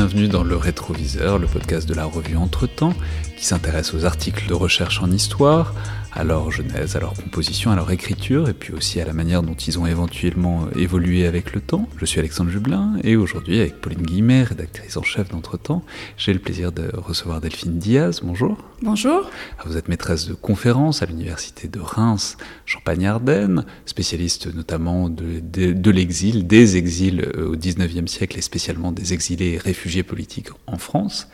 bienvenue dans le Rétroviseur, le podcast de la revue Entre-temps, qui s'intéresse aux articles de recherche en histoire, à leur genèse, à leur composition, à leur écriture, et puis aussi à la manière dont ils ont éventuellement évolué avec le temps. Je suis Alexandre Jublin, et aujourd'hui, avec Pauline Guillemet, rédactrice en chef d'Entretemps, j'ai le plaisir de recevoir Delphine Diaz. Bonjour. Bonjour. Vous êtes maîtresse de conférences à l'université de Reims, Champagne-Ardenne, spécialiste notamment de, de, de l'exil, des exils euh, au XIXe siècle, et spécialement des exilés et réfugiés politiques en France.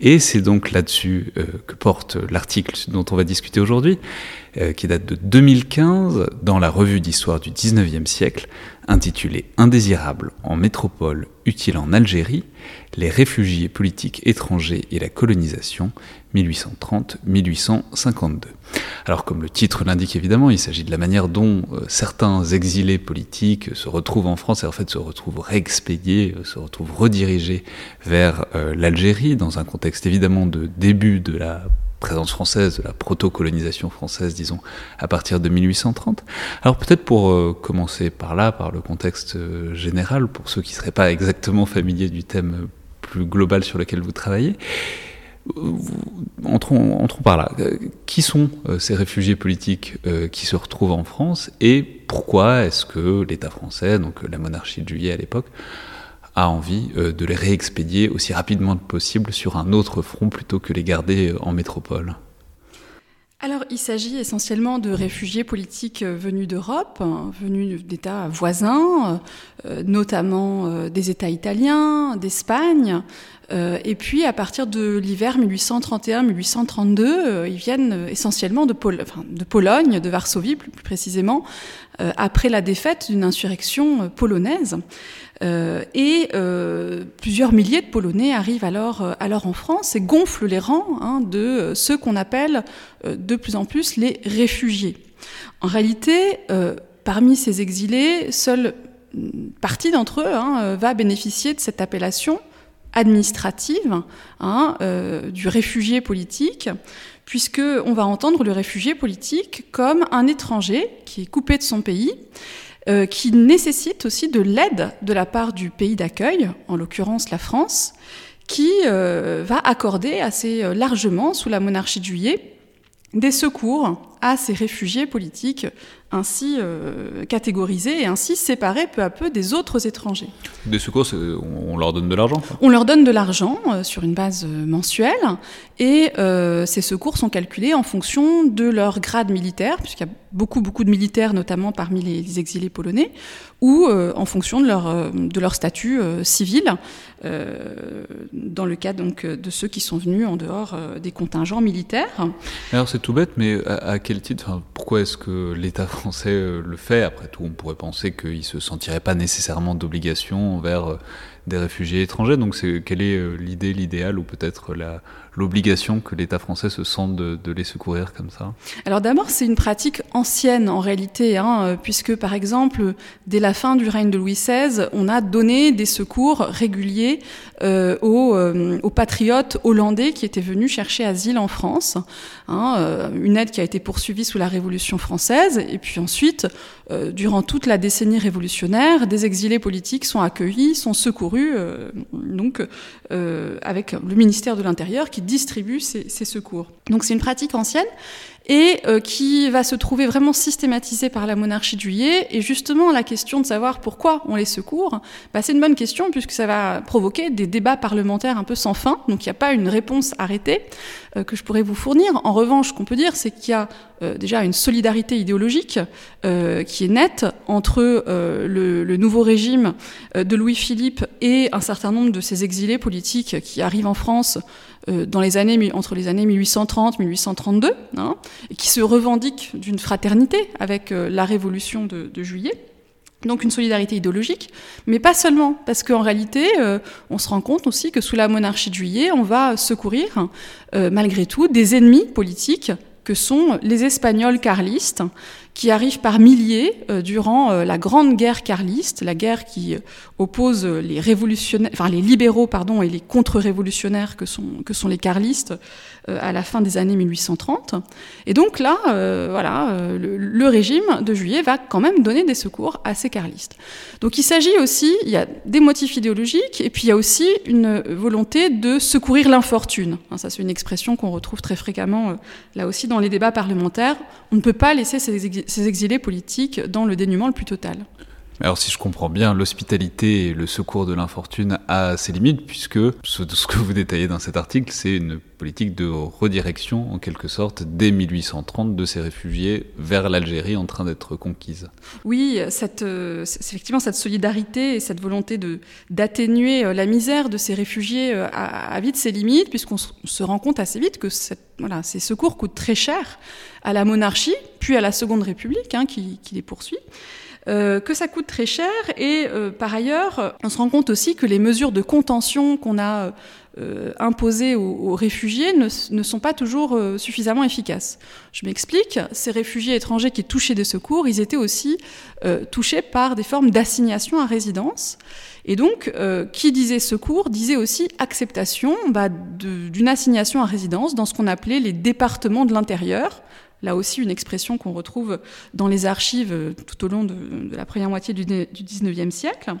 Et c'est donc là-dessus euh, que porte l'article dont on va discuter aujourd'hui. Euh, qui date de 2015 dans la revue d'histoire du 19e siècle, intitulée Indésirable en métropole, utile en Algérie, les réfugiés politiques étrangers et la colonisation, 1830-1852. Alors comme le titre l'indique évidemment, il s'agit de la manière dont euh, certains exilés politiques se retrouvent en France et en fait se retrouvent réexpédiés, euh, se retrouvent redirigés vers l'Algérie dans un contexte évidemment de début de la présence française, de la proto-colonisation française, disons, à partir de 1830. Alors peut-être pour euh, commencer par là, par le contexte euh, général, pour ceux qui ne seraient pas exactement familiers du thème plus global sur lequel vous travaillez, entrons, par là. Qui sont euh, ces réfugiés politiques qui se retrouvent en France et pourquoi est-ce que l'État français, donc la monarchie de Juillet à l'époque, a envie euh, de les réexpédier aussi rapidement que possible sur un autre front plutôt que les garder euh, en métropole alors, il s'agit essentiellement de réfugiés politiques euh, venus d'Europe, hein, venus d'États voisins, notamment des États italiens, d'Espagne. Et puis, à partir de l'hiver 1831-1832, ils viennent essentiellement de, de, Pologne, de Varsovie plus précisément, après la défaite d'une insurrection polonaise. Euh, et euh, plusieurs milliers de Polonais arrivent alors, euh, alors en France et gonflent les rangs hein, de ceux qu'on appelle de plus en plus les réfugiés. En réalité, parmi ces exilés, seule partie d'entre eux hein, va bénéficier de cette appellation administrative hein, du réfugié politique, puisque on va entendre le réfugié politique comme un étranger qui est coupé de son pays euh, qui nécessite aussi de l'aide de la part du pays d'accueil, en l'occurrence la France, qui euh, va accorder assez euh, largement, sous la monarchie de juillet, des secours à ces réfugiés politiques ainsi euh, catégorisés et ainsi séparés peu à peu des autres étrangers. Des secours, on leur donne de l'argent On leur donne de l'argent euh, sur une base euh, mensuelle et ces secours sont calculés en fonction de leur grade militaire, puisqu'il y a beaucoup beaucoup de militaires, notamment parmi les, exilés polonais, ou en fonction de leur, de leur statut civil, dans le cas donc de ceux qui sont venus en dehors des contingents militaires. Alors c'est tout bête, mais à, quel titre Pourquoi est-ce que l'État français euh, le fait. Après tout, on pourrait penser qu'il ne se sentirait pas nécessairement d'obligation envers euh, des réfugiés étrangers. Donc, quelle est euh, l'idée, l'idéal ou peut-être la, l'obligation que l'État français se sente de, les secourir comme ça Alors d'abord, c'est une pratique ancienne en réalité, hein, puisque par exemple, dès la fin du règne de Louis XVI, on a donné des secours réguliers euh, aux, euh, aux, patriotes hollandais qui étaient venus chercher asile en France. Hein, euh, une aide qui a été poursuivie sous la Révolution française, et puis ensuite, durant toute la décennie révolutionnaire, des exilés politiques sont accueillis, sont secourus, donc avec le ministère de l'Intérieur qui distribue ces, secours. Donc c'est une pratique ancienne et euh, qui va se trouver vraiment systématisée par la monarchie de juillet. Et justement, la question de savoir pourquoi on les secourt, bah, c'est une bonne question puisque ça va provoquer des débats parlementaires un peu sans fin. Donc il n'y a pas une réponse arrêtée euh, que je pourrais vous fournir. En revanche, ce qu'on peut dire, c'est qu'il y a euh, déjà une solidarité idéologique qui est nette entre le, le, nouveau régime de Louis-Philippe et un certain nombre de ces exilés politiques qui arrivent en France dans les années, entre les années 1830 1832, hein, qui se revendique d'une fraternité avec euh, la révolution de, de, juillet. Donc une solidarité idéologique, mais pas seulement, parce qu'en réalité, euh, on se rend compte aussi que sous la monarchie de juillet, on va secourir, malgré tout, des ennemis politiques que sont les Espagnols carlistes, qui arrivent par milliers euh, durant euh, la grande guerre carliste, la guerre qui euh, oppose les révolutionnaires, enfin les libéraux pardon et les contre-révolutionnaires que sont que sont les carlistes à la fin des années 1830. Et donc là, voilà, le, régime de Juillet va quand même donner des secours à ces carlistes. Donc il s'agit aussi, il y a des motifs idéologiques et puis il y a aussi une volonté de secourir l'infortune. Ça c'est une expression qu'on retrouve très fréquemment là aussi dans les débats parlementaires. On ne peut pas laisser ces ces exilés politiques dans le dénuement le plus total. Alors si je comprends bien, l'hospitalité et le secours de l'infortune a ses limites, puisque ce, que vous détaillez dans cet article, c'est une politique de redirection, en quelque sorte, dès 1830 de ces réfugiés vers l'Algérie en train d'être conquise. Oui, euh, effectivement, cette solidarité et cette volonté d'atténuer euh, la misère de ces réfugiés euh, a, vite ses limites, puisqu'on se rend compte assez vite que ces secours coûtent très cher à la monarchie, puis à la Seconde République, hein, qui les poursuit. Euh, que ça coûte très cher et euh, par ailleurs, on se rend compte aussi que les mesures de contention qu'on a euh, imposées aux, réfugiés ne, sont pas toujours suffisamment efficaces. Je m'explique, ces réfugiés étrangers qui touchaient des secours, ils étaient aussi touchés par des formes d'assignation à résidence. Et donc, qui disait secours disait aussi acceptation bah, d'une assignation à résidence dans ce qu'on appelait les départements de l'intérieur, là aussi une expression qu'on retrouve dans les archives euh, tout au long de, la première moitié du, 19e siècle.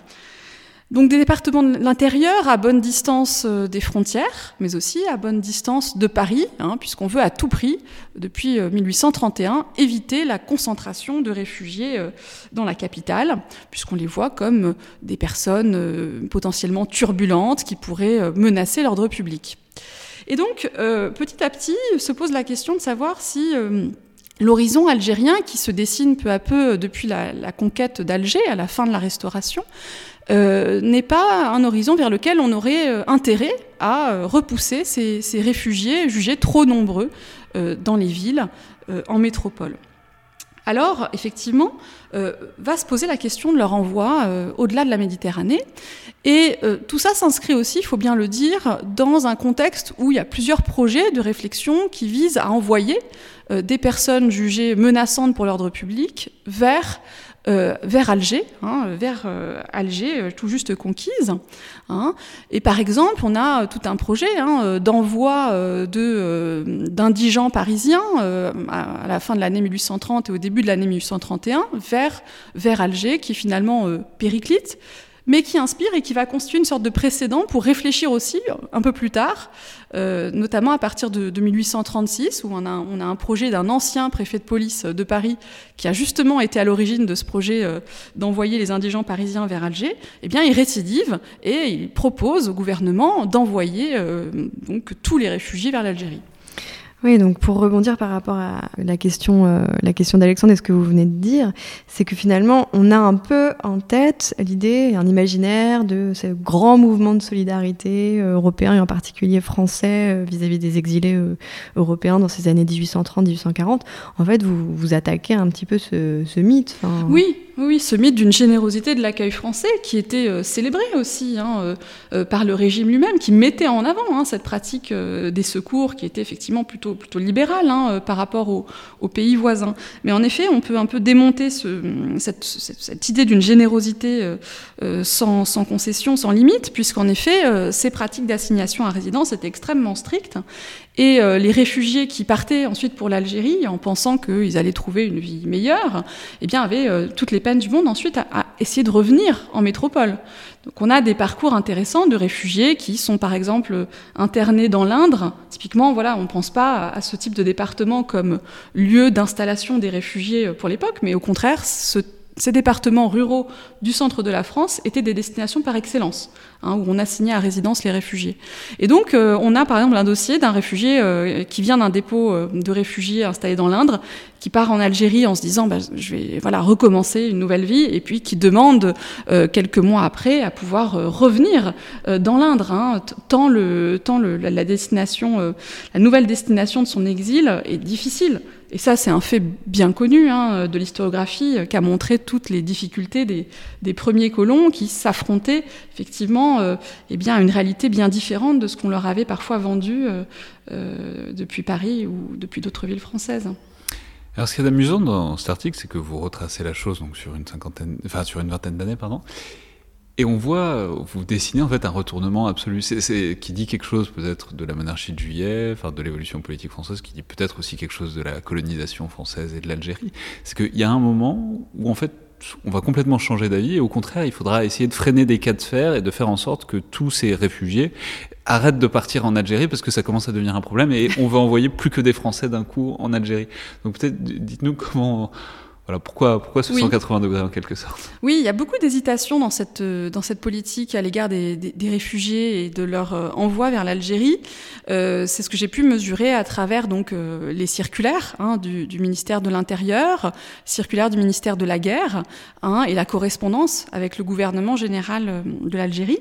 Donc des départements de l'intérieur à bonne distance euh, des frontières, mais aussi à bonne distance de Paris, hein, puisqu'on veut à tout prix, depuis 1831, euh, éviter la concentration de réfugiés dans la capitale, puisqu'on les voit comme des personnes potentiellement turbulentes qui pourraient menacer l'ordre public. Et donc, euh, petit à petit, se pose la question de savoir si euh, l'horizon algérien, qui se dessine peu à peu depuis la, conquête d'Alger, à la fin de la Restauration, euh, n'est pas un horizon vers lequel on aurait intérêt à repousser ces, ces, réfugiés jugés trop nombreux dans les villes, en métropole. Alors, effectivement, euh, va se poser la question de leur envoi euh, au-delà de la Méditerranée. Et euh, tout ça s'inscrit aussi, il faut bien le dire, dans un contexte où il y a plusieurs projets de réflexion qui visent à envoyer des personnes jugées menaçantes pour l'ordre public vers euh, vers Alger, hein, vers euh, Alger, euh, tout juste conquise. Hein. Et par exemple, on a tout un projet hein, d'envoi d'indigents parisiens à, la fin de l'année 1830 et au début de l'année 1831 vers, vers Alger, qui finalement périclite mais qui inspire et qui va constituer une sorte de précédent pour réfléchir aussi un peu plus tard, euh, notamment à partir de, 1836, où on a, on a un projet d'un ancien préfet de police de Paris qui a justement été à l'origine de ce projet euh, d'envoyer les indigents parisiens vers Alger. Eh bien, il récidive et il propose au gouvernement d'envoyer euh, donc tous les réfugiés vers l'Algérie. Oui, donc pour rebondir par rapport à la question, euh, la question d'Alexandre et ce que vous venez de dire, c'est que finalement, on a un peu en tête l'idée, un imaginaire de ce grand mouvement de solidarité euh, européen et en particulier français euh, vis-à-vis des exilés européens dans ces années 1830-1840. En fait, vous, vous attaquez un petit peu ce, ce mythe. Oui, oui, ce mythe d'une générosité de l'accueil français qui était euh, célébré aussi hein, euh, euh, par le régime lui-même, qui mettait en avant hein, cette pratique des secours qui était effectivement plutôt, plutôt libérale hein, par rapport aux, pays voisins. Mais en effet, on peut un peu démonter ce, cette, cette, idée d'une générosité sans, sans, concession, sans limite, puisqu'en effet, ces pratiques d'assignation à résidence étaient extrêmement strictes et euh, les réfugiés qui partaient ensuite pour l'Algérie en pensant qu'ils allaient trouver une vie meilleure, eh bien, avaient euh, toutes les peines du monde ensuite à, essayer de revenir en métropole. Donc on a des parcours intéressants de réfugiés qui sont par exemple internés dans l'Indre. Typiquement, voilà, on ne pense pas à ce type de département comme lieu d'installation des réfugiés pour l'époque, mais au contraire, ce ces départements ruraux du centre de la France étaient des destinations par excellence, hein, où on assignait à résidence les réfugiés. Et donc, euh, on a par exemple un dossier d'un réfugié euh, qui vient d'un dépôt euh, de réfugiés installé dans l'Indre, qui part en Algérie en se disant bah, je vais voilà recommencer une nouvelle vie, et puis qui demande quelques mois après à pouvoir revenir dans l'Indre. Hein, tant le, tant le, la, destination, la nouvelle destination de son exil est difficile. Et ça, c'est un fait bien connu hein, de l'historiographie qui a montré toutes les difficultés des, premiers colons qui s'affrontaient effectivement euh, eh bien, à une réalité bien différente de ce qu'on leur avait parfois vendu euh, euh, depuis Paris ou depuis d'autres villes françaises. Alors, ce qui est amusant dans cet article, c'est que vous retracez la chose donc sur une cinquantaine, enfin sur une vingtaine d'années, et on voit, vous dessinez en fait un retournement absolu, c'est, qui dit quelque chose peut-être de la monarchie de Juillet, enfin de l'évolution politique française, qui dit peut-être aussi quelque chose de la colonisation française et de l'Algérie. C'est qu'il y a un moment où en fait on va complètement changer d'avis et au contraire il faudra essayer de freiner des cas de fer et de faire en sorte que tous ces réfugiés arrêtent de partir en Algérie parce que ça commence à devenir un problème et on va envoyer plus que des Français d'un coup en Algérie. Donc peut-être dites-nous comment voilà, pourquoi, pourquoi ce 180 degrés en quelque sorte? Oui, il y a beaucoup d'hésitation dans cette, euh, dans cette politique à l'égard des, des, réfugiés et de leur euh, envoi vers l'Algérie. Euh, c'est ce que j'ai pu mesurer à travers donc euh, les circulaires hein, du, du, ministère de l'Intérieur, circulaires du ministère de la Guerre hein, et la correspondance avec le gouvernement général de l'Algérie.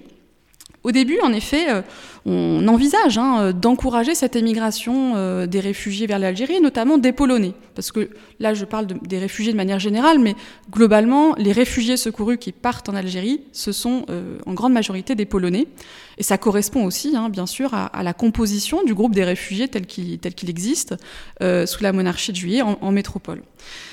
Au début, en effet, on envisage hein, d'encourager cette émigration euh, des réfugiés vers l'Algérie, notamment des Polonais. Parce que là, je parle de, des réfugiés de manière générale, mais globalement, les réfugiés secourus qui partent en Algérie, ce sont euh, en grande majorité des Polonais. Et ça correspond aussi, hein, bien sûr, à, la composition du groupe des réfugiés tel qu'il existe euh, sous la monarchie de Juillet en, métropole.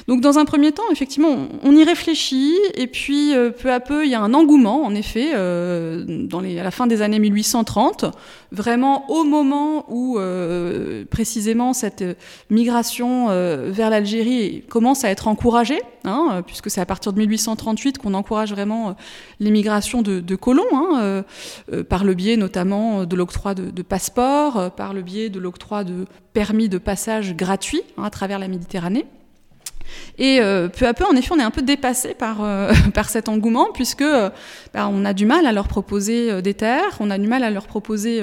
Donc, dans un premier temps, effectivement, on, y réfléchit, et puis peu à peu, il y a un engouement, en effet, à la fin des années 1830 vraiment au moment où euh, précisément cette migration euh, vers l'Algérie commence à être encouragée, hein, puisque c'est à partir de 1838 qu'on encourage vraiment euh, l'émigration de, colons, hein, euh, par le biais notamment de l'octroi de, de passeports, par le biais de l'octroi de permis de passage gratuits hein, à travers la Méditerranée. Et euh, peu à peu, en effet, on est un peu dépassé par, euh, cet engouement, puisque euh, bah, on a du mal à leur proposer des terres, on a du mal à leur proposer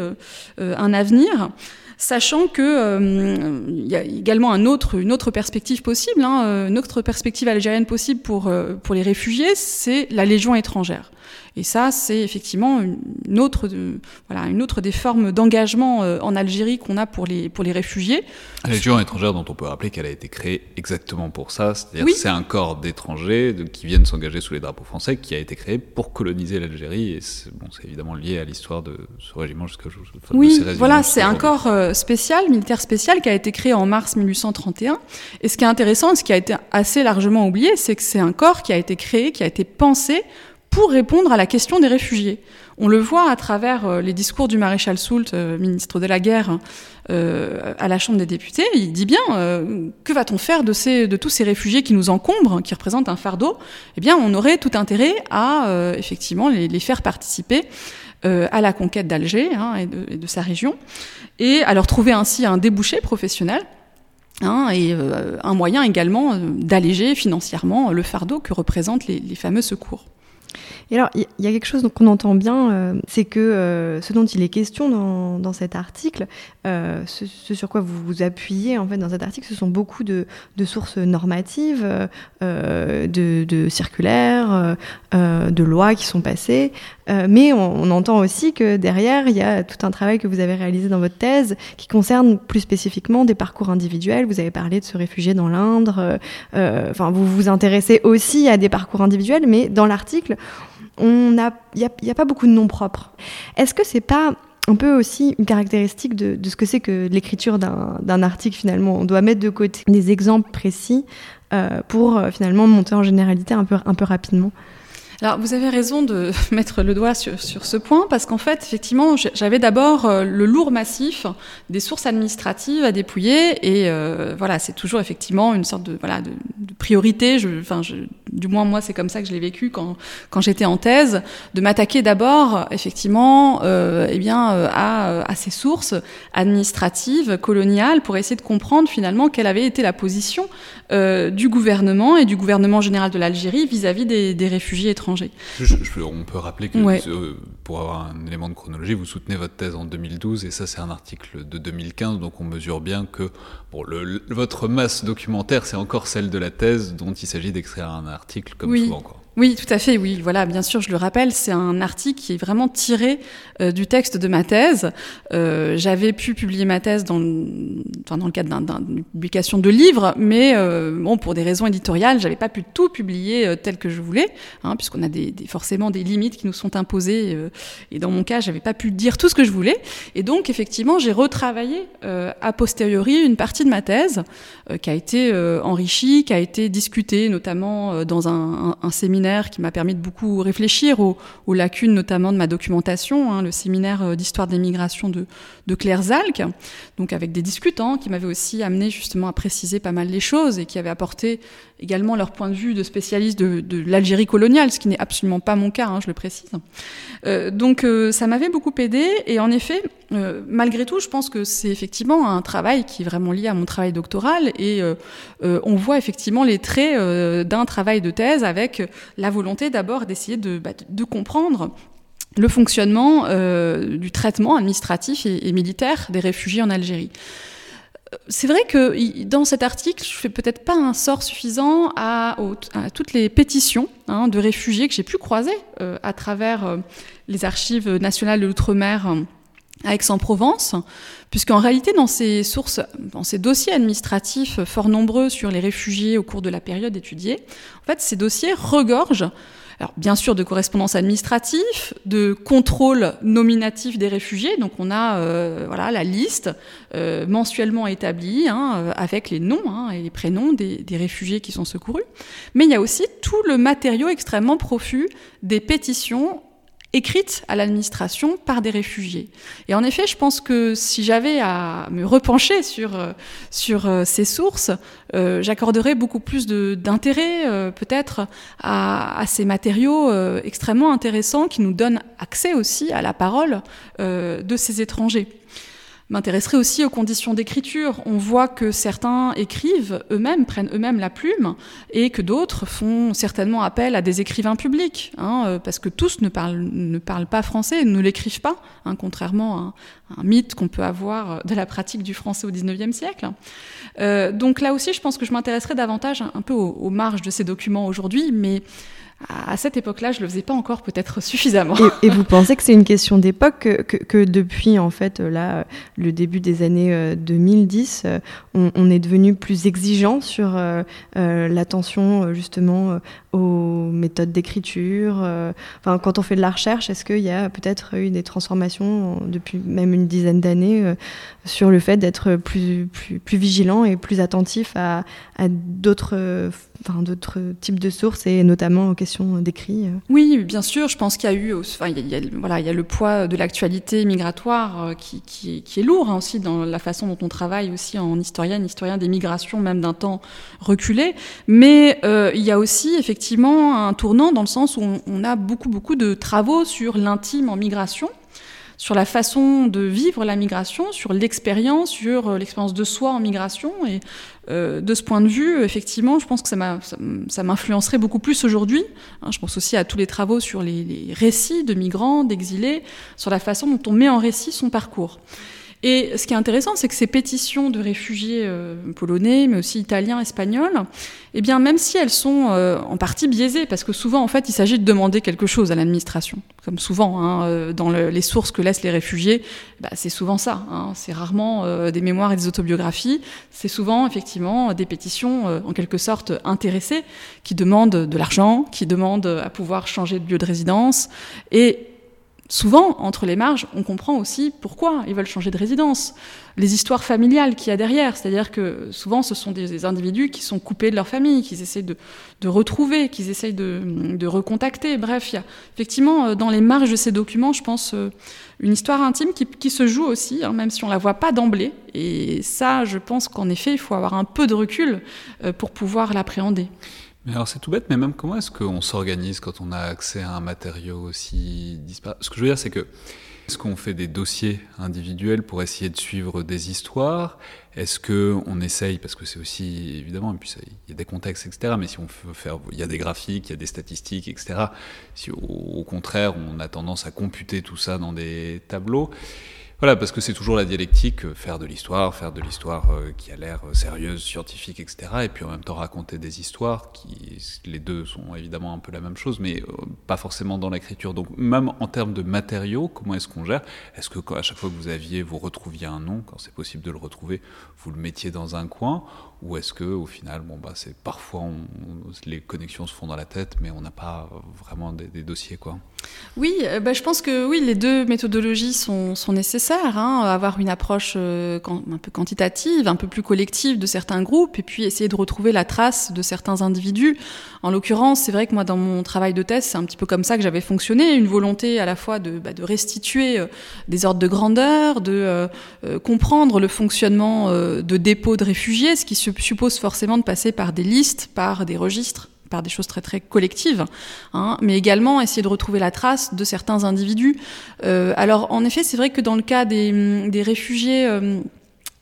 un avenir sachant que y a également une autre perspective possible, hein, une autre perspective algérienne possible pour, pour les réfugiés, c'est la Légion étrangère. Et ça, c'est effectivement une autre, de, voilà, une autre des formes d'engagement euh, en Algérie qu'on a pour les, pour les réfugiés. La Légion étrangère, dont on peut rappeler qu'elle a été créée exactement pour ça, c'est-à-dire oui. c'est un corps d'étrangers qui viennent s'engager sous les drapeaux français qui a été créé pour coloniser l'Algérie. Et c'est bon, évidemment lié à l'histoire de ce régiment jusqu'à enfin, Oui, voilà, c'est un corps euh, spécial, militaire spécial, qui a été créé en mars 1831. Et ce qui est intéressant, ce qui a été assez largement oublié, c'est que c'est un corps qui a été créé, qui a été pensé pour répondre à la question des réfugiés. On le voit à travers euh, les discours du maréchal Soult, euh, ministre de la Guerre, euh, à la Chambre des députés. Il dit bien que va-t-on faire de, tous ces réfugiés qui nous encombrent, qui représentent un fardeau? Eh bien, on aurait tout intérêt à effectivement les, faire participer à la conquête d'Alger hein, et, de sa région, et à leur trouver ainsi un débouché professionnel. Hein, et un moyen également d'alléger financièrement le fardeau que représentent les fameux secours. Et alors, il y, a quelque chose qu'on entend bien, euh, c'est que euh, ce dont il est question dans, cet article, euh, ce, sur quoi vous vous appuyez en fait dans cet article, ce sont beaucoup de, sources normatives, de, circulaires, de lois qui sont passées, mais on, on, entend aussi que derrière, il y a tout un travail que vous avez réalisé dans votre thèse qui concerne plus spécifiquement des parcours individuels. Vous avez parlé de ce réfugié dans l'Indre, enfin, vous vous intéressez aussi à des parcours individuels, mais dans l'article, il n'y a, pas beaucoup de noms propres. Est-ce que c'est pas un peu aussi une caractéristique de, ce que c'est que l'écriture d'un article finalement? On doit mettre de côté des exemples précis euh, pour euh, finalement monter en généralité un peu rapidement. Alors, vous avez raison de mettre le doigt sur, ce point, parce qu'en fait, effectivement, j'avais d'abord euh, le lourd massif des sources administratives à dépouiller, et euh, voilà, c'est toujours effectivement une sorte de, voilà, de, priorité. Enfin, du moins moi c'est comme ça que je l'ai vécu quand, quand j'étais en thèse, de m'attaquer d'abord effectivement euh, eh bien, euh, à, ces sources administratives, coloniales, pour essayer de comprendre finalement quelle avait été la position du gouvernement et du gouvernement général de l'Algérie vis-à-vis des, réfugiés étrangers. On peut rappeler que euh, pour avoir un élément de chronologie, vous soutenez votre thèse en 2012 et ça c'est un article de 2015, donc on mesure bien que bon, le, votre masse documentaire c'est encore celle de la thèse dont il s'agit d'écrire un article comme oui. souvent. Quoi. Oui, tout à fait, oui. Voilà, bien sûr, je le rappelle, c'est un article qui est vraiment tiré euh, du texte de ma thèse. Euh, J'avais pu publier ma thèse dans, enfin, dans le cadre d'une publication de livres, mais euh, bon, pour des raisons éditoriales, j'avais pas pu tout publier tel que je voulais, hein, puisqu'on a forcément des limites qui nous sont imposées. Et dans mon cas, j'avais pas pu dire tout ce que je voulais. Et donc, effectivement, j'ai retravaillé a posteriori une partie de ma thèse qui a été enrichie, qui a été discutée, notamment dans un séminaire qui m'a permis de beaucoup réfléchir aux, lacunes notamment de ma documentation, hein, le séminaire d'histoire des migrations de, de Claire Zalc, donc avec des discutants qui m'avaient aussi amené justement à préciser pas mal les choses et qui avaient apporté également leur point de vue de spécialistes de, l'Algérie coloniale, ce qui n'est absolument pas mon cas, hein, je le précise. Euh, donc euh, ça m'avait beaucoup aidé et en effet, euh, malgré tout, je pense que c'est effectivement un travail qui est vraiment lié à mon travail doctoral et on voit effectivement les traits d'un travail de thèse avec la volonté d'abord d'essayer de, bah, comprendre le fonctionnement du traitement administratif et militaire des réfugiés en Algérie c'est vrai que dans cet article, je fais peut-être pas un sort suffisant à, à toutes les pétitions hein, de réfugiés que j'ai pu croiser euh, à travers euh, les archives nationales de l'outre-mer euh, à Aix-en-Provence, puisqu'en réalité, dans ces sources, dans ces dossiers administratifs fort nombreux sur les réfugiés au cours de la période étudiée, en fait, ces dossiers regorgent alors bien sûr de correspondance administrative, de contrôle nominatif des réfugiés. Donc on a euh, voilà la liste euh, mensuellement établie hein, euh, avec les noms hein, et les prénoms des, des, réfugiés qui sont secourus. Mais il y a aussi tout le matériau extrêmement profus des pétitions écrite à l'administration par des réfugiés. Et en effet, je pense que si j'avais à me repencher sur, euh, euh, ces sources, euh, j'accorderais beaucoup plus d'intérêt peut-être à, ces matériaux extrêmement intéressants qui nous donnent accès aussi à la parole de ces étrangers m'intéresserait aussi aux conditions d'écriture. On voit que certains écrivent eux-mêmes, prennent eux-mêmes la plume, et que d'autres font certainement appel à des écrivains publics, hein, euh, parce que tous ne parlent, pas français, ne l'écrivent pas, hein, contrairement à un, mythe qu'on peut avoir de la pratique du français au XIXe siècle. Euh, donc là aussi, je pense que je m'intéresserai davantage un, peu aux marges de ces documents aujourd'hui, mais à cette époque-là, je le faisais pas encore peut-être suffisamment. Et, vous pensez que c'est une question d'époque que, depuis en fait là le début des années 2010, euh, on, on est devenu plus exigeant sur euh, euh, l'attention justement aux méthodes d'écriture. Euh, enfin, quand on fait de la recherche, est-ce qu'il y a peut-être eu des transformations depuis même une dizaine d'années euh, sur le fait d'être plus, plus, plus vigilant et plus attentif à, d'autres enfin, types de sources et notamment aux questions d'écrit Oui, bien sûr. Je pense qu'il y a eu, enfin, il y a, voilà, il y a le poids de l'actualité migratoire qui, qui, est lourd hein, aussi dans la façon dont on travaille aussi en historienne, historien des migrations, même d'un temps reculé. Mais euh, il y a aussi effectivement effectivement un tournant dans le sens où on, a beaucoup, beaucoup de travaux sur l'intime en migration, sur la façon de vivre la migration, sur l'expérience, sur euh, l'expérience de soi en migration. Et euh, de ce point de vue, effectivement, je pense que ça m'influencerait beaucoup plus aujourd'hui. Hein, je pense aussi à tous les travaux sur les récits de migrants, d'exilés, sur la façon dont on met en récit son parcours. Et ce qui est intéressant, c'est que ces pétitions de réfugiés euh, polonais, mais aussi italiens, espagnols, eh bien, même si elles sont euh, en partie biaisées, parce que souvent, en fait, il s'agit de demander quelque chose à l'administration, comme souvent hein, euh, dans le, les sources que laissent les réfugiés, bah, c'est souvent ça. Hein, c'est rarement des mémoires et des autobiographies. C'est souvent, effectivement, des pétitions en quelque sorte intéressées, qui demandent de l'argent, qui demandent à pouvoir changer de lieu de résidence, et souvent, entre les marges, on comprend aussi pourquoi ils veulent changer de résidence. Les histoires familiales qu'il y a derrière, c'est-à-dire que souvent ce sont des, individus qui sont coupés de leur famille, qu'ils essayent de, retrouver, qu'ils essayent de, recontacter. Bref, il y a effectivement euh, dans les marges de ces documents, je pense, euh, une histoire intime qui, qui se joue aussi, hein, même si on la voit pas d'emblée. Et ça, je pense qu'en effet, il faut avoir un peu de recul euh, pour pouvoir l'appréhender. Mais alors c'est tout bête, mais même comment est-ce qu'on s'organise quand on a accès à un matériau aussi disparate Ce que je veux dire, c'est que est-ce qu'on fait des dossiers individuels pour essayer de suivre des histoires? Est-ce que on essaye, parce que c'est aussi évidemment, puis il y a des contextes, etc. Mais si on veut faire, il y a des graphiques, il y a des statistiques, etc. Si au contraire on a tendance à computer tout ça dans des tableaux, voilà, parce que c'est toujours la dialectique, euh, faire de l'histoire, faire de l'histoire euh, qui a l'air euh, sérieuse, scientifique, etc. Et puis en même temps raconter des histoires qui, les deux sont évidemment un peu la même chose, mais pas forcément dans l'écriture. Donc même en termes de matériaux, comment est-ce qu'on gère? Est-ce que à chaque fois que vous aviez, vous retrouviez un nom, quand c'est possible de le retrouver, vous le mettiez dans un coin? Ou est-ce que au final, bon bah c'est parfois les connexions se font dans la tête, mais on n'a pas vraiment des, dossiers quoi. Oui, euh, bah, je pense que oui, les deux méthodologies sont, nécessaires. Hein, avoir une approche euh, un peu quantitative, un peu plus collective de certains groupes, et puis essayer de retrouver la trace de certains individus. En l'occurrence, c'est vrai que moi dans mon travail de thèse, c'est un petit peu comme ça que j'avais fonctionné, une volonté à la fois de, bah, restituer euh, des ordres de grandeur, de comprendre le fonctionnement de dépôts de réfugiés, ce qui suppose forcément de passer par des listes, par des registres, par des choses très très collectives, hein, mais également essayer de retrouver la trace de certains individus. Euh, alors en effet, c'est vrai que dans le cas des, des réfugiés euh,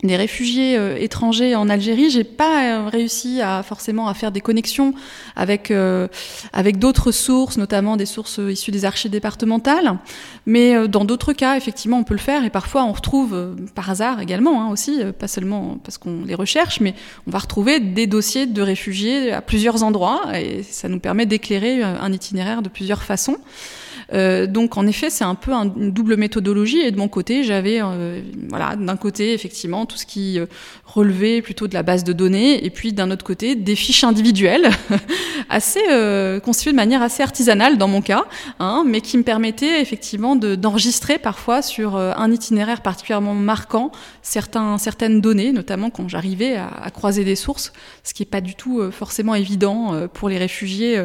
des réfugiés euh, étrangers en Algérie, j'ai pas euh, réussi à forcément à faire des connexions avec euh, avec d'autres sources, notamment des sources issues des archives départementales. Mais dans d'autres cas, effectivement, on peut le faire et parfois on retrouve par hasard également hein, aussi, pas seulement parce qu'on les recherche, mais on va retrouver des dossiers de réfugiés à plusieurs endroits et ça nous permet d'éclairer un itinéraire de plusieurs façons. Euh, donc en effet, c'est un peu une double méthodologie. Et de mon côté, j'avais euh, voilà, d'un côté effectivement tout ce qui euh, relevait plutôt de la base de données, et puis d'un autre côté des fiches individuelles, assez constituées de manière assez artisanale dans mon cas, hein, mais qui me permettaient effectivement d'enregistrer parfois sur un itinéraire particulièrement marquant certains, certaines données, notamment quand j'arrivais à, à, croiser des sources, ce qui n'est pas du tout forcément évident pour les réfugiés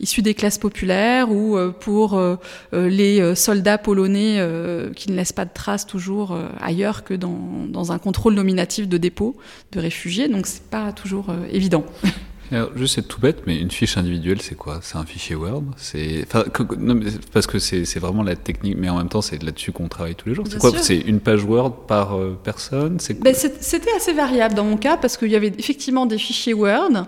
issus des classes populaires ou pour euh, les euh, soldats polonais euh, qui ne laissent pas de traces toujours ailleurs que dans, dans, un contrôle nominatif de dépôt de réfugiés. Donc c'est pas toujours évident. Alors, juste c'est tout bête, mais une fiche individuelle, c'est quoi? C'est un fichier Word? C'est parce que c'est vraiment la technique, mais en même temps, c'est là-dessus qu'on travaille tous les jours. C'est quoi? C'est une page Word par personne? Ben, C'était assez variable dans mon cas parce qu'il y avait effectivement des fichiers Word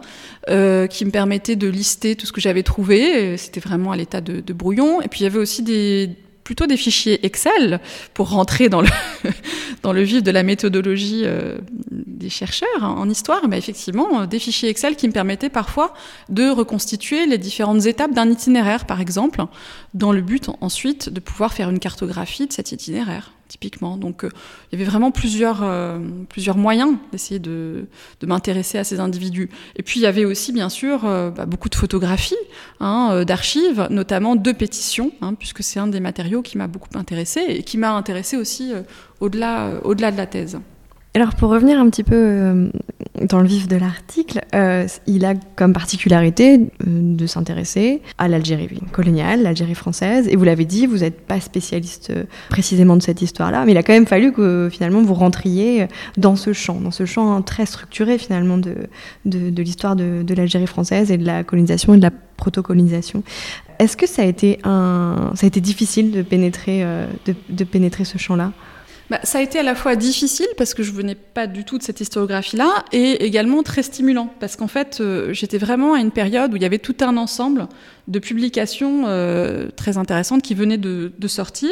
euh, qui me permettait de lister tout ce que j'avais trouvé. C'était vraiment à l'état de, de, brouillon. Et puis il y avait aussi des plutôt des fichiers Excel pour rentrer dans le, dans le vif de la méthodologie euh, des chercheurs en histoire, mais effectivement, euh, des fichiers Excel qui me permettaient parfois de reconstituer les différentes étapes d'un itinéraire, par exemple, dans le but ensuite de pouvoir faire une cartographie de cet itinéraire typiquement. Donc euh, il y avait vraiment plusieurs, euh, plusieurs moyens d'essayer de, de m'intéresser à ces individus. Et puis il y avait aussi bien sûr bah, beaucoup de photographies, hein, d'archives, notamment de pétitions, hein, puisque c'est un des matériaux qui m'a beaucoup intéressé et qui m'a intéressé aussi au-delà au-delà de la thèse. Alors pour revenir un petit peu euh, dans le vif de l'article, euh, il a comme particularité euh, de s'intéresser à l'Algérie coloniale, l'Algérie française, et vous l'avez dit, vous n'êtes pas spécialiste précisément de cette histoire-là, mais il a quand même fallu que finalement vous rentriez dans ce champ, dans ce champ très structuré finalement de, de, l'histoire de, de l'Algérie française et de la colonisation et de la protocolonisation. Est-ce que ça a été, un, ça a été difficile de pénétrer, de, de pénétrer ce champ-là? Bah, ça a été à la fois difficile parce que je venais pas du tout de cette historiographie-là et également très stimulant parce qu'en fait euh, j'étais vraiment à une période où il y avait tout un ensemble de publications euh, très intéressantes qui venaient de, de sortir.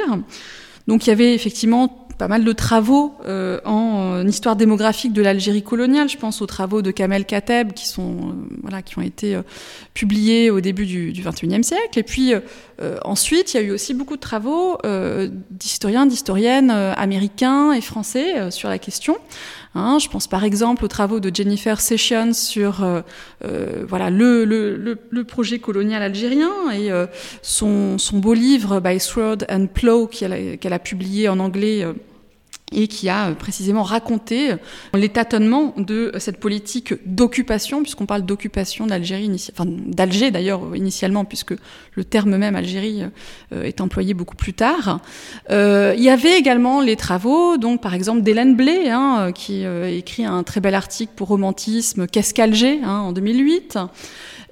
Donc il y avait effectivement pas mal de travaux euh, en, histoire démographique de l'Algérie coloniale. Je pense aux travaux de Kamel Kateb qui sont euh, voilà qui ont été euh, publiés au début du, 21e siècle. Et puis ensuite, il y a eu aussi beaucoup de travaux d'historiens, d'historiennes américains et français sur la question. Hein, je pense par exemple aux travaux de Jennifer Sessions sur euh, euh, voilà le, le, le, projet colonial algérien et euh, son, son, beau livre By Sword and Plow qu'elle a, a, publié en anglais et qui a précisément raconté les tâtonnements de cette politique d'occupation, puisqu'on parle d'occupation d'Algérie, d'Alger d'ailleurs initialement, puisque le terme même Algérie est employé beaucoup plus tard. il y avait également les travaux, donc par exemple d'Hélène Blé, hein, qui écrit un très bel article pour Romantisme, Qu'est-ce qu'Alger hein, en 2008.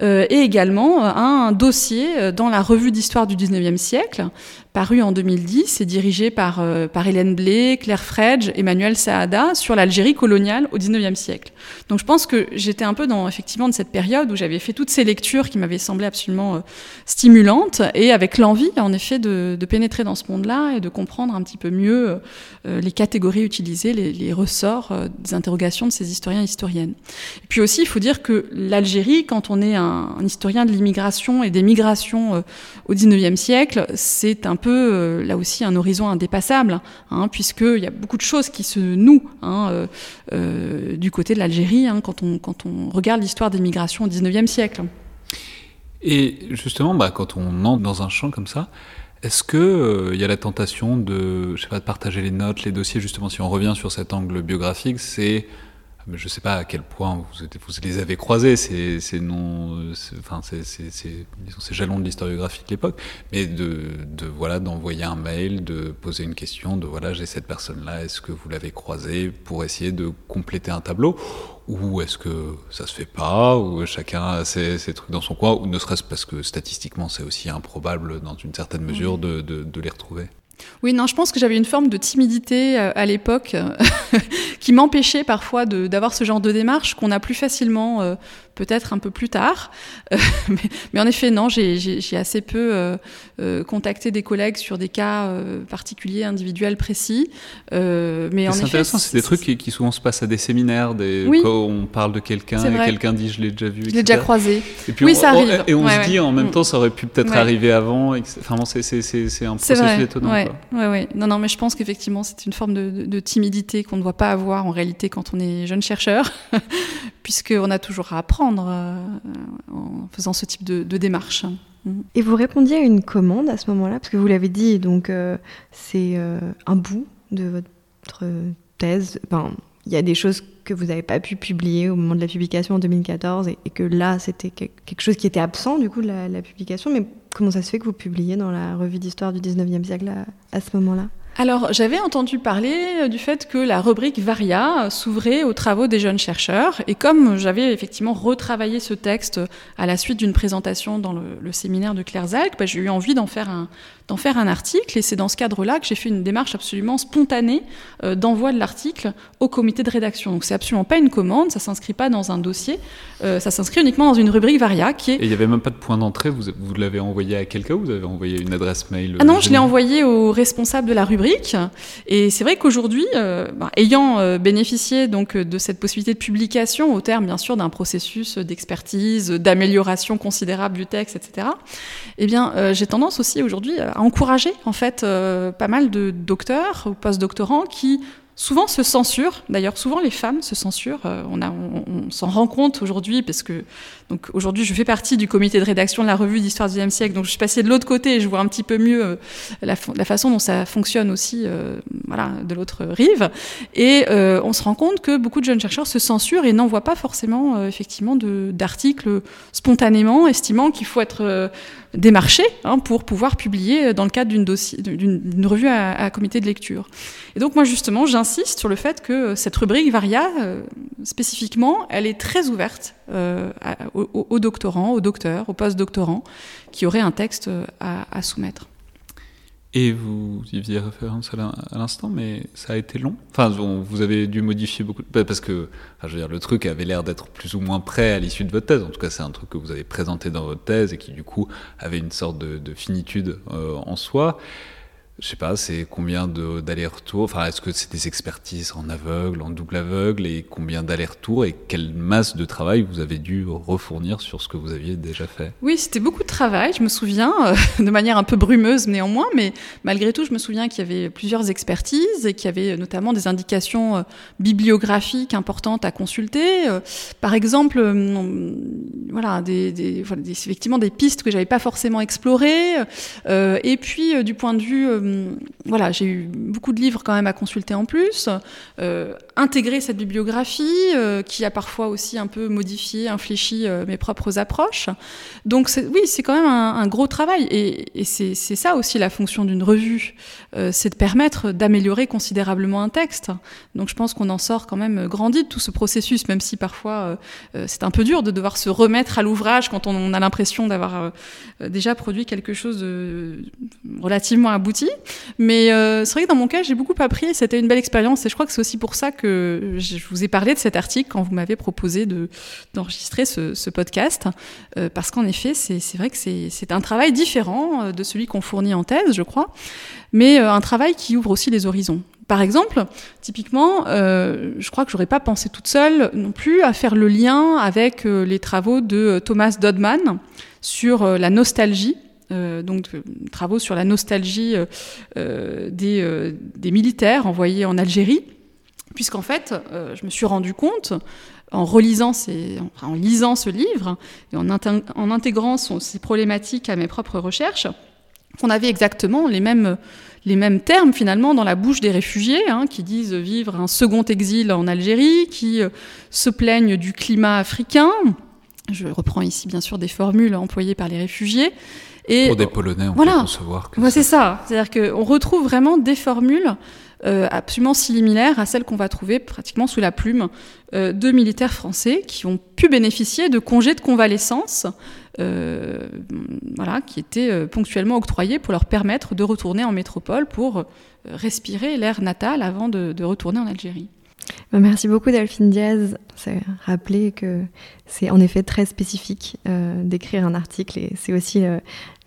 Euh, et également euh, un dossier euh, dans la revue d'histoire du 19e siècle, paru en 2010 et dirigé par, par Hélène Blé, Claire Fredge, Emmanuel Saada, sur l'Algérie coloniale au 19e siècle. Donc je pense que j'étais un peu dans effectivement de cette période où j'avais fait toutes ces lectures qui m'avaient semblé absolument stimulantes et avec l'envie en effet de, pénétrer dans ce monde-là et de comprendre un petit peu mieux les catégories utilisées, les, ressorts des interrogations de ces historiens et historiennes. Et puis aussi, il faut dire que l'Algérie, quand on est un un, historien de l'immigration et des migrations euh, au XIXe siècle, c'est un peu euh, là aussi un horizon indépassable, hein, puisqu'il y a beaucoup de choses qui se nouent hein, euh, du côté de l'Algérie hein, quand, on, quand on regarde l'histoire des migrations au XIXe siècle. Et justement, bah, quand on entre dans un champ comme ça, est-ce qu'il il y a la tentation de, je sais pas, de partager les notes, les dossiers, justement, si on revient sur cet angle biographique, c'est je ne sais pas à quel point vous, vous les avez croisés, ces, ces noms, enfin, ces, ces, ces, jalons de l'historiographie de l'époque, mais de, de voilà, d'envoyer un mail, de poser une question, de voilà, j'ai cette personne-là, est-ce que vous l'avez croisée, pour essayer de compléter un tableau, ou est-ce que ça se fait pas, ou chacun a ses, trucs dans son coin, ou ne serait-ce parce que statistiquement c'est aussi improbable dans une certaine mesure de, de, de les retrouver? Oui, non, je pense que j'avais une forme de timidité euh, à l'époque qui m'empêchait parfois d'avoir ce genre de démarche qu'on a plus facilement euh, peut-être un peu plus tard. Euh, mais, en effet, non, j'ai assez peu euh, contacté des collègues sur des cas particuliers, individuels, précis. mais c'est intéressant, c'est des trucs qui, souvent se passent à des séminaires, des, quand on parle de quelqu'un et quelqu'un dit je l'ai déjà vu. Je l'ai déjà croisé. Et puis oui, ça arrive. Et on se dit en même mm. temps, ça aurait pu peut-être arriver avant. Enfin, c'est un processus étonnant. Ouais, ouais, Non, non, mais je pense qu'effectivement, c'est une forme de, timidité qu'on ne doit pas avoir en réalité quand on est jeune chercheur, puisqu'on a toujours à apprendre euh, en faisant ce type de, démarche. Et vous répondiez à une commande à ce moment-là, parce que vous l'avez dit, donc euh, c'est euh, un bout de votre thèse. Enfin, il y a des choses que vous n'avez pas pu publier au moment de la publication en 2014 et, que là, c'était quelque chose qui était absent du coup de la, publication. Mais comment ça se fait que vous publiez dans la revue d'histoire du 19e siècle à ce moment-là? Alors, j'avais entendu parler euh, du fait que la rubrique Varia s'ouvrait aux travaux des jeunes chercheurs. Et comme j'avais effectivement retravaillé ce texte à la suite d'une présentation dans le, séminaire de Claire Zalc, bah, j'ai eu envie d'en faire un, d'en faire un article. Et c'est dans ce cadre-là que j'ai fait une démarche absolument spontanée euh, d'envoi de l'article au comité de rédaction. Donc c'est absolument pas une commande, ça s'inscrit pas dans un dossier, euh, ça s'inscrit uniquement dans une rubrique Varia qui est... Et il n'y avait même pas de point d'entrée, vous, vous l'avez envoyé à quelqu'un ou vous avez envoyé une adresse mail Ah non, je l'ai envoyé au responsable de la rubrique. Et c'est vrai qu'aujourd'hui, euh, bah, ayant bénéficié donc de cette possibilité de publication au terme bien sûr d'un processus d'expertise, d'amélioration considérable du texte, etc., eh bien j'ai tendance aussi aujourd'hui à encourager en fait euh, pas mal de docteurs ou post-doctorants qui souvent se censurent. D'ailleurs, souvent les femmes se censurent. Euh, on, s'en rend compte aujourd'hui parce que donc aujourd'hui je fais partie du comité de rédaction de la revue d'histoire du XXe siècle. Donc je suis passée de l'autre côté et je vois un petit peu mieux euh, la, la, façon dont ça fonctionne aussi, euh, voilà, de l'autre rive. Et on se rend compte que beaucoup de jeunes chercheurs se censurent et n'envoient pas forcément effectivement d'articles spontanément, estimant qu'il faut être démarché hein, pour pouvoir publier dans le cadre d'une revue à, comité de lecture. Et donc moi justement, j'insiste sur le fait que cette rubrique Varia, euh, spécifiquement, elle est très ouverte euh, aux, doctorants, aux docteurs, aux post-doctorants, qui auraient un texte euh, à, soumettre. Et vous y faisiez référence à l'instant, mais ça a été long. Enfin, vous avez dû modifier beaucoup, parce que, je veux dire, le truc avait l'air d'être plus ou moins prêt à l'issue de votre thèse. En tout cas, c'est un truc que vous avez présenté dans votre thèse et qui, du coup, avait une sorte de, finitude en soi je sais pas, c'est combien d'allers-retours Enfin, est-ce que c'est des expertises en aveugle, en double aveugle, et combien d'allers-retours et quelle masse de travail vous avez dû refournir sur ce que vous aviez déjà fait? Oui, c'était beaucoup de travail, je me souviens, euh, de manière un peu brumeuse néanmoins, mais malgré tout, je me souviens qu'il y avait plusieurs expertises et qu'il y avait notamment des indications euh, bibliographiques importantes à consulter. Euh, par exemple, voilà, des, effectivement des pistes que j'avais pas forcément explorées, et puis du point de vue euh, voilà, j'ai eu beaucoup de livres quand même à consulter en plus, euh, intégrer cette bibliographie euh, qui a parfois aussi un peu modifié, infléchi mes propres approches. Donc oui, c'est quand même un, gros travail et, et c'est ça aussi la fonction d'une revue, c'est de permettre d'améliorer considérablement un texte. Donc je pense qu'on en sort quand même grandi de tout ce processus, même si parfois c'est un peu dur de devoir se remettre à l'ouvrage quand on a l'impression d'avoir déjà produit quelque chose de relativement abouti. Mais euh, c'est vrai que dans mon cas, j'ai beaucoup appris. C'était une belle expérience. Et je crois que c'est aussi pour ça que je vous ai parlé de cet article quand vous m'avez proposé d'enregistrer ce, podcast. Euh, parce qu'en effet, c'est vrai que c'est un travail différent euh, de celui qu'on fournit en thèse, je crois. Mais un travail qui ouvre aussi les horizons. Par exemple, typiquement, je crois que j'aurais pas pensé toute seule non plus à faire le lien avec les travaux de Thomas Dodman sur la nostalgie donc euh, travaux sur la nostalgie euh, des, militaires envoyés en Algérie, puisqu'en fait, je me suis rendu compte en relisant en lisant ce livre et en, en intégrant ces problématiques à mes propres recherches, qu'on avait exactement les mêmes, les mêmes termes finalement dans la bouche des réfugiés, hein, qui disent vivre un second exil en Algérie, qui se plaignent du climat africain. Je reprends ici bien sûr des formules employées par les réfugiés, pour des Polonais, on peut concevoir que. c'est ça. C'est-à-dire qu'on retrouve vraiment des formules euh, absolument similaires à celles qu'on va trouver pratiquement sous la plume euh, de militaires français qui ont pu bénéficier de congés de convalescence, euh, voilà, qui étaient ponctuellement octroyés pour leur permettre de retourner en métropole pour respirer l'air natal avant de, de retourner en Algérie. Merci beaucoup Delphine Diaz. C'est rappeler que c'est en effet très spécifique d'écrire un article et c'est aussi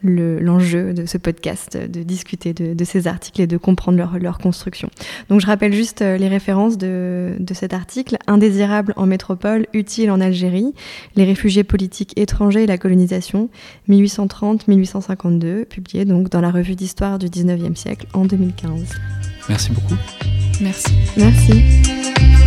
l'enjeu de ce podcast, de discuter de, ces articles et de comprendre leur, leur, construction. Donc je rappelle juste euh, les références de, de, cet article. Indésirable en métropole, utile en Algérie, les réfugiés politiques étrangers et la colonisation, 1830-1852, publié donc dans la revue d'histoire du 19e siècle en 2015. Merci beaucoup. Merci. Merci.